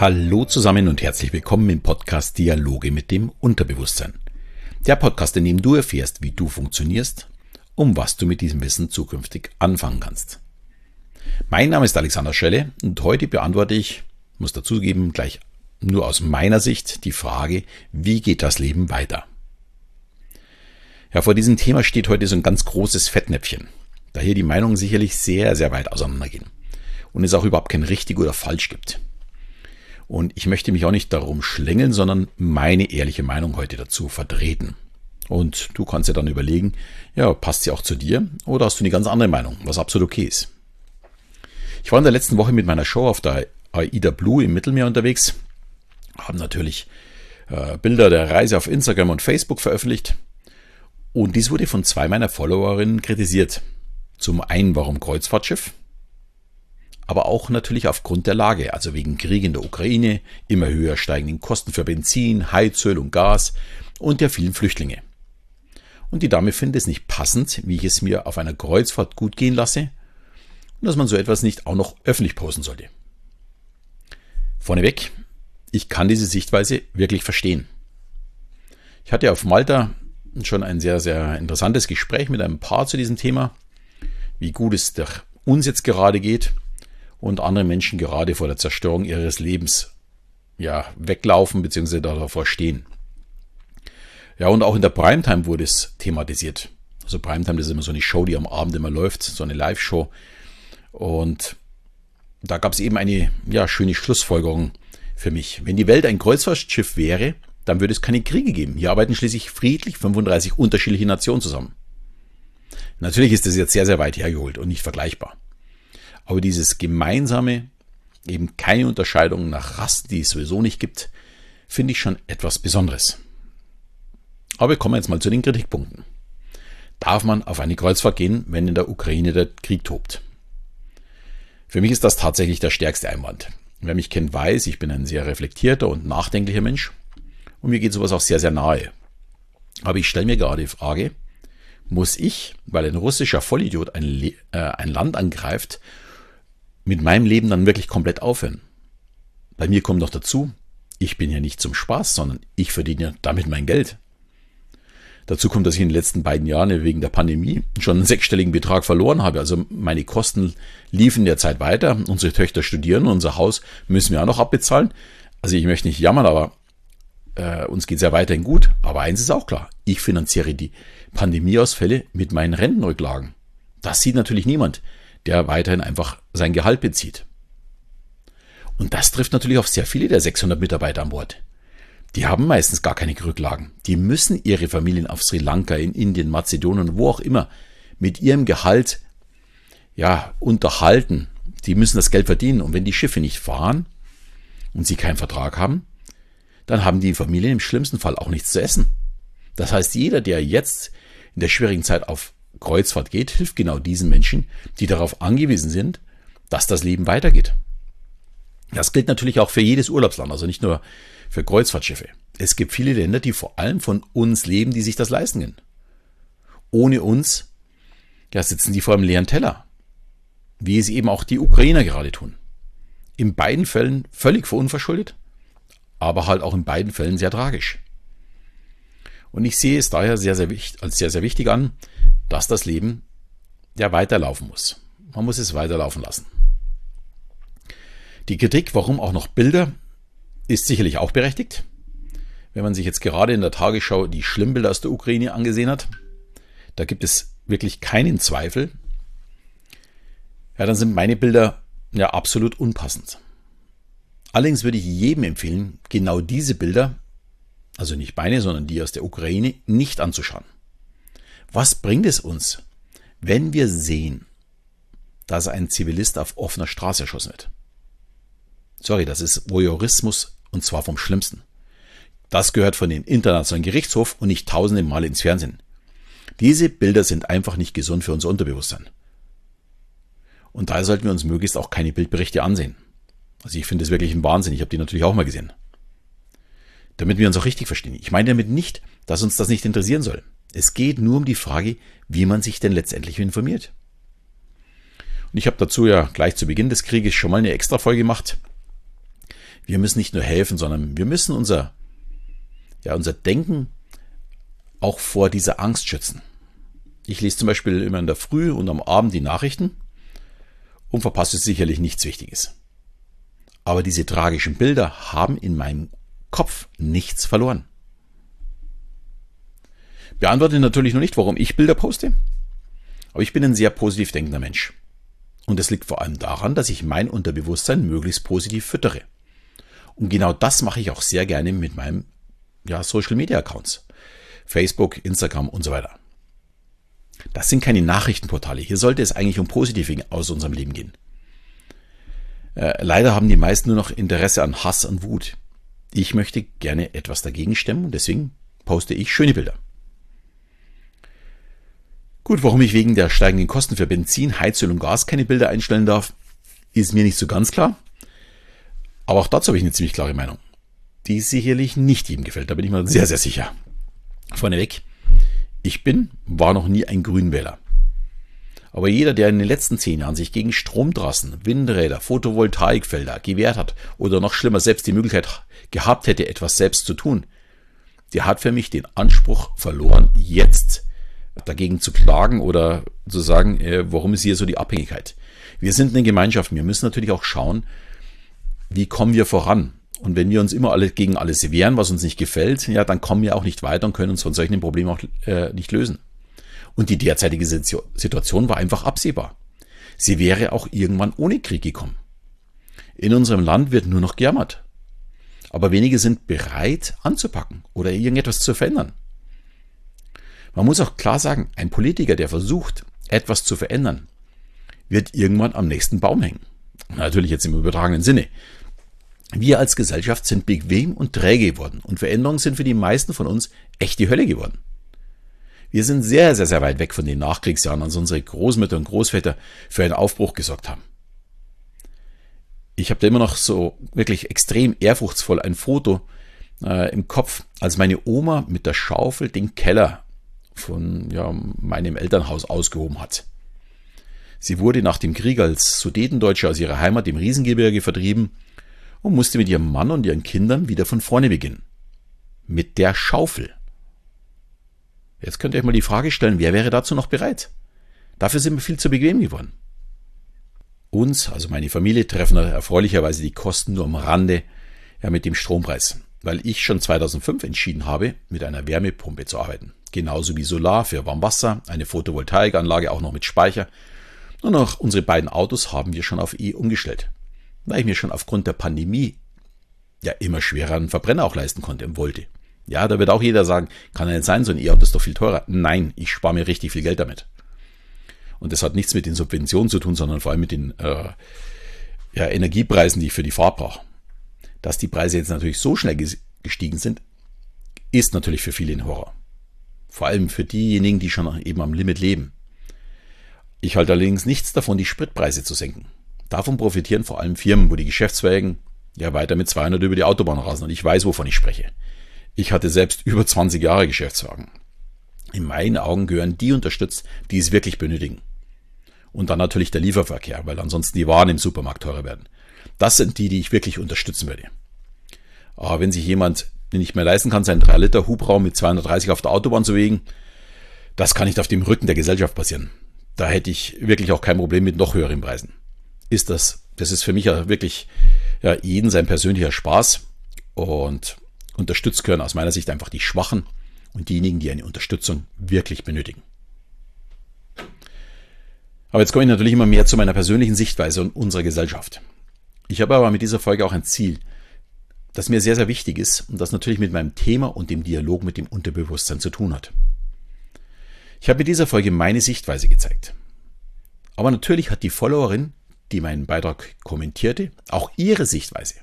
Hallo zusammen und herzlich willkommen im Podcast Dialoge mit dem Unterbewusstsein. Der Podcast, in dem du erfährst, wie du funktionierst, um was du mit diesem Wissen zukünftig anfangen kannst. Mein Name ist Alexander Schelle und heute beantworte ich, muss dazugeben, gleich nur aus meiner Sicht die Frage, wie geht das Leben weiter? Ja, vor diesem Thema steht heute so ein ganz großes Fettnäpfchen, da hier die Meinungen sicherlich sehr, sehr weit auseinandergehen und es auch überhaupt kein richtig oder falsch gibt. Und ich möchte mich auch nicht darum schlängeln, sondern meine ehrliche Meinung heute dazu vertreten. Und du kannst ja dann überlegen, ja, passt sie auch zu dir oder hast du eine ganz andere Meinung, was absolut okay ist. Ich war in der letzten Woche mit meiner Show auf der AIDA Blue im Mittelmeer unterwegs, haben natürlich äh, Bilder der Reise auf Instagram und Facebook veröffentlicht und dies wurde von zwei meiner Followerinnen kritisiert. Zum einen, warum Kreuzfahrtschiff? Aber auch natürlich aufgrund der Lage, also wegen Krieg in der Ukraine, immer höher steigenden Kosten für Benzin, Heizöl und Gas und der vielen Flüchtlinge. Und die Dame findet es nicht passend, wie ich es mir auf einer Kreuzfahrt gut gehen lasse und dass man so etwas nicht auch noch öffentlich posten sollte. Vorneweg, ich kann diese Sichtweise wirklich verstehen. Ich hatte auf Malta schon ein sehr, sehr interessantes Gespräch mit einem Paar zu diesem Thema, wie gut es uns jetzt gerade geht und andere Menschen gerade vor der Zerstörung ihres Lebens ja, weglaufen bzw. davor stehen. Ja, und auch in der Primetime wurde es thematisiert. Also Primetime, das ist immer so eine Show, die am Abend immer läuft, so eine Live-Show. Und da gab es eben eine ja, schöne Schlussfolgerung für mich. Wenn die Welt ein Kreuzfahrtschiff wäre, dann würde es keine Kriege geben. Hier arbeiten schließlich friedlich 35 unterschiedliche Nationen zusammen. Natürlich ist das jetzt sehr, sehr weit hergeholt und nicht vergleichbar. Aber dieses gemeinsame, eben keine Unterscheidung nach Rassen, die es sowieso nicht gibt, finde ich schon etwas Besonderes. Aber wir kommen jetzt mal zu den Kritikpunkten. Darf man auf eine Kreuzfahrt gehen, wenn in der Ukraine der Krieg tobt? Für mich ist das tatsächlich der stärkste Einwand. Wer mich kennt, weiß, ich bin ein sehr reflektierter und nachdenklicher Mensch und mir geht sowas auch sehr, sehr nahe. Aber ich stelle mir gerade die Frage, muss ich, weil ein russischer Vollidiot ein, äh, ein Land angreift mit meinem Leben dann wirklich komplett aufhören. Bei mir kommt noch dazu, ich bin ja nicht zum Spaß, sondern ich verdiene ja damit mein Geld. Dazu kommt, dass ich in den letzten beiden Jahren wegen der Pandemie schon einen sechsstelligen Betrag verloren habe. Also meine Kosten liefen derzeit weiter. Unsere Töchter studieren, unser Haus müssen wir auch noch abbezahlen. Also ich möchte nicht jammern, aber äh, uns geht es ja weiterhin gut. Aber eins ist auch klar, ich finanziere die Pandemieausfälle mit meinen Rentenrücklagen. Das sieht natürlich niemand der weiterhin einfach sein Gehalt bezieht. Und das trifft natürlich auf sehr viele der 600 Mitarbeiter an Bord. Die haben meistens gar keine Rücklagen. Die müssen ihre Familien auf Sri Lanka, in Indien, Mazedonien, wo auch immer, mit ihrem Gehalt, ja, unterhalten. Die müssen das Geld verdienen. Und wenn die Schiffe nicht fahren und sie keinen Vertrag haben, dann haben die Familien im schlimmsten Fall auch nichts zu essen. Das heißt, jeder, der jetzt in der schwierigen Zeit auf Kreuzfahrt geht, hilft genau diesen Menschen, die darauf angewiesen sind, dass das Leben weitergeht. Das gilt natürlich auch für jedes Urlaubsland, also nicht nur für Kreuzfahrtschiffe. Es gibt viele Länder, die vor allem von uns leben, die sich das leisten können. Ohne uns ja, sitzen die vor einem leeren Teller, wie es eben auch die Ukrainer gerade tun. In beiden Fällen völlig verunverschuldet, aber halt auch in beiden Fällen sehr tragisch. Und ich sehe es daher sehr, sehr wichtig, als sehr, sehr wichtig an, dass das Leben ja weiterlaufen muss. Man muss es weiterlaufen lassen. Die Kritik, warum auch noch Bilder, ist sicherlich auch berechtigt. Wenn man sich jetzt gerade in der Tagesschau die Schlimmbilder aus der Ukraine angesehen hat, da gibt es wirklich keinen Zweifel. Ja, dann sind meine Bilder ja absolut unpassend. Allerdings würde ich jedem empfehlen, genau diese Bilder, also nicht meine, sondern die aus der Ukraine, nicht anzuschauen. Was bringt es uns, wenn wir sehen, dass ein Zivilist auf offener Straße erschossen wird? Sorry, das ist Voyeurismus und zwar vom Schlimmsten. Das gehört von den internationalen Gerichtshof und nicht tausende Male ins Fernsehen. Diese Bilder sind einfach nicht gesund für unser Unterbewusstsein. Und daher sollten wir uns möglichst auch keine Bildberichte ansehen. Also ich finde es wirklich ein Wahnsinn. Ich habe die natürlich auch mal gesehen. Damit wir uns auch richtig verstehen. Ich meine damit nicht, dass uns das nicht interessieren soll. Es geht nur um die Frage, wie man sich denn letztendlich informiert. Und ich habe dazu ja gleich zu Beginn des Krieges schon mal eine extra Folge gemacht, Wir müssen nicht nur helfen, sondern wir müssen unser, ja, unser Denken auch vor dieser Angst schützen. Ich lese zum Beispiel immer in der Früh und am Abend die Nachrichten und verpasse sicherlich nichts Wichtiges. Aber diese tragischen Bilder haben in meinem Kopf nichts verloren. Beantworte natürlich noch nicht, warum ich Bilder poste, aber ich bin ein sehr positiv denkender Mensch. Und das liegt vor allem daran, dass ich mein Unterbewusstsein möglichst positiv füttere. Und genau das mache ich auch sehr gerne mit meinem ja, Social Media Accounts. Facebook, Instagram und so weiter. Das sind keine Nachrichtenportale. Hier sollte es eigentlich um Positive aus unserem Leben gehen. Äh, leider haben die meisten nur noch Interesse an Hass und Wut. Ich möchte gerne etwas dagegen stemmen und deswegen poste ich schöne Bilder. Gut, warum ich wegen der steigenden Kosten für Benzin, Heizöl und Gas keine Bilder einstellen darf, ist mir nicht so ganz klar. Aber auch dazu habe ich eine ziemlich klare Meinung, die sicherlich nicht jedem gefällt. Da bin ich mir sehr, sehr sicher. Vorneweg, ich bin, war noch nie ein Grünwähler. Aber jeder, der in den letzten zehn Jahren sich gegen Stromtrassen, Windräder, Photovoltaikfelder gewehrt hat oder noch schlimmer selbst die Möglichkeit gehabt hätte, etwas selbst zu tun, der hat für mich den Anspruch verloren, jetzt dagegen zu klagen oder zu sagen, äh, warum ist hier so die Abhängigkeit. Wir sind eine Gemeinschaft. Wir müssen natürlich auch schauen, wie kommen wir voran. Und wenn wir uns immer alle gegen alles wehren, was uns nicht gefällt, ja, dann kommen wir auch nicht weiter und können uns von solchen Problemen auch äh, nicht lösen. Und die derzeitige Situation war einfach absehbar. Sie wäre auch irgendwann ohne Krieg gekommen. In unserem Land wird nur noch gejammert. Aber wenige sind bereit anzupacken oder irgendetwas zu verändern. Man muss auch klar sagen, ein Politiker, der versucht, etwas zu verändern, wird irgendwann am nächsten Baum hängen. Natürlich jetzt im übertragenen Sinne. Wir als Gesellschaft sind bequem und träge geworden und Veränderungen sind für die meisten von uns echt die Hölle geworden. Wir sind sehr, sehr, sehr weit weg von den Nachkriegsjahren, als unsere Großmütter und Großväter für einen Aufbruch gesorgt haben. Ich habe da immer noch so wirklich extrem ehrfurchtsvoll ein Foto äh, im Kopf, als meine Oma mit der Schaufel den Keller von ja, meinem Elternhaus ausgehoben hat. Sie wurde nach dem Krieg als Sudetendeutsche aus ihrer Heimat im Riesengebirge vertrieben und musste mit ihrem Mann und ihren Kindern wieder von vorne beginnen. Mit der Schaufel. Jetzt könnt ihr euch mal die Frage stellen, wer wäre dazu noch bereit? Dafür sind wir viel zu bequem geworden. Uns, also meine Familie, treffen erfreulicherweise die Kosten nur am Rande ja, mit dem Strompreis, weil ich schon 2005 entschieden habe, mit einer Wärmepumpe zu arbeiten genauso wie Solar für Warmwasser, eine Photovoltaikanlage auch noch mit Speicher. Und auch unsere beiden Autos haben wir schon auf E umgestellt, weil ich mir schon aufgrund der Pandemie ja immer schwerer einen Verbrenner auch leisten konnte und wollte. Ja, da wird auch jeder sagen, kann ja nicht sein, so ein E-Auto ist doch viel teurer. Nein, ich spare mir richtig viel Geld damit. Und das hat nichts mit den Subventionen zu tun, sondern vor allem mit den äh, ja, Energiepreisen, die ich für die Fahrt brauche. Dass die Preise jetzt natürlich so schnell gestiegen sind, ist natürlich für viele ein Horror. Vor allem für diejenigen, die schon eben am Limit leben. Ich halte allerdings nichts davon, die Spritpreise zu senken. Davon profitieren vor allem Firmen, wo die Geschäftswagen ja weiter mit 200 über die Autobahn rasen und ich weiß, wovon ich spreche. Ich hatte selbst über 20 Jahre Geschäftswagen. In meinen Augen gehören die unterstützt, die es wirklich benötigen. Und dann natürlich der Lieferverkehr, weil ansonsten die Waren im Supermarkt teurer werden. Das sind die, die ich wirklich unterstützen würde. Aber wenn sich jemand nicht mehr leisten kann, seinen 3-Liter Hubraum mit 230 auf der Autobahn zu wegen, das kann nicht auf dem Rücken der Gesellschaft passieren. Da hätte ich wirklich auch kein Problem mit noch höheren Preisen. Ist das, das ist für mich ja wirklich ja, jeden sein persönlicher Spaß und unterstützt gehören aus meiner Sicht einfach die Schwachen und diejenigen, die eine Unterstützung wirklich benötigen. Aber jetzt komme ich natürlich immer mehr zu meiner persönlichen Sichtweise und unserer Gesellschaft. Ich habe aber mit dieser Folge auch ein Ziel, das mir sehr, sehr wichtig ist und das natürlich mit meinem Thema und dem Dialog mit dem Unterbewusstsein zu tun hat. Ich habe mit dieser Folge meine Sichtweise gezeigt. Aber natürlich hat die Followerin, die meinen Beitrag kommentierte, auch ihre Sichtweise.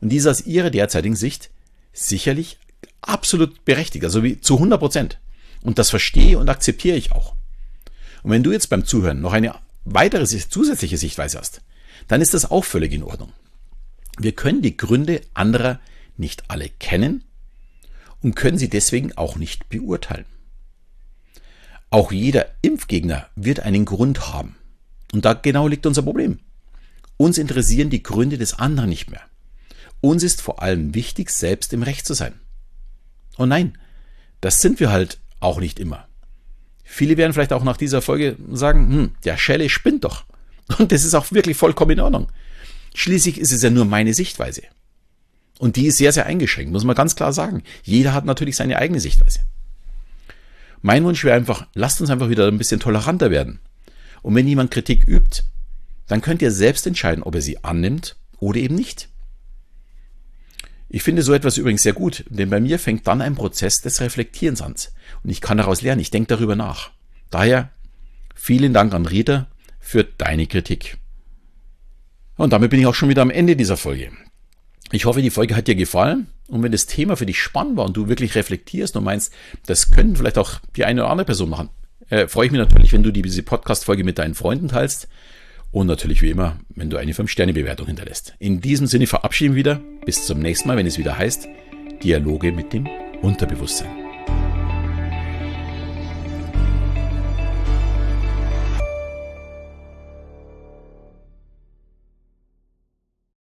Und diese aus ihrer derzeitigen Sicht sicherlich absolut berechtigt, also wie zu 100 Prozent. Und das verstehe und akzeptiere ich auch. Und wenn du jetzt beim Zuhören noch eine weitere zusätzliche Sichtweise hast, dann ist das auch völlig in Ordnung. Wir können die Gründe anderer nicht alle kennen und können sie deswegen auch nicht beurteilen. Auch jeder Impfgegner wird einen Grund haben. Und da genau liegt unser Problem. Uns interessieren die Gründe des anderen nicht mehr. Uns ist vor allem wichtig, selbst im Recht zu sein. Und nein, das sind wir halt auch nicht immer. Viele werden vielleicht auch nach dieser Folge sagen, hm, der Schelle spinnt doch. Und das ist auch wirklich vollkommen in Ordnung. Schließlich ist es ja nur meine Sichtweise. Und die ist sehr, sehr eingeschränkt, muss man ganz klar sagen. Jeder hat natürlich seine eigene Sichtweise. Mein Wunsch wäre einfach, lasst uns einfach wieder ein bisschen toleranter werden. Und wenn jemand Kritik übt, dann könnt ihr selbst entscheiden, ob er sie annimmt oder eben nicht. Ich finde so etwas übrigens sehr gut, denn bei mir fängt dann ein Prozess des Reflektierens an. Und ich kann daraus lernen, ich denke darüber nach. Daher vielen Dank an Rita für deine Kritik. Und damit bin ich auch schon wieder am Ende dieser Folge. Ich hoffe, die Folge hat dir gefallen. Und wenn das Thema für dich spannend war und du wirklich reflektierst und meinst, das könnten vielleicht auch die eine oder andere Person machen, äh, freue ich mich natürlich, wenn du diese Podcast-Folge mit deinen Freunden teilst. Und natürlich wie immer, wenn du eine 5-Sterne-Bewertung hinterlässt. In diesem Sinne verabschieden wir wieder. Bis zum nächsten Mal, wenn es wieder heißt Dialoge mit dem Unterbewusstsein.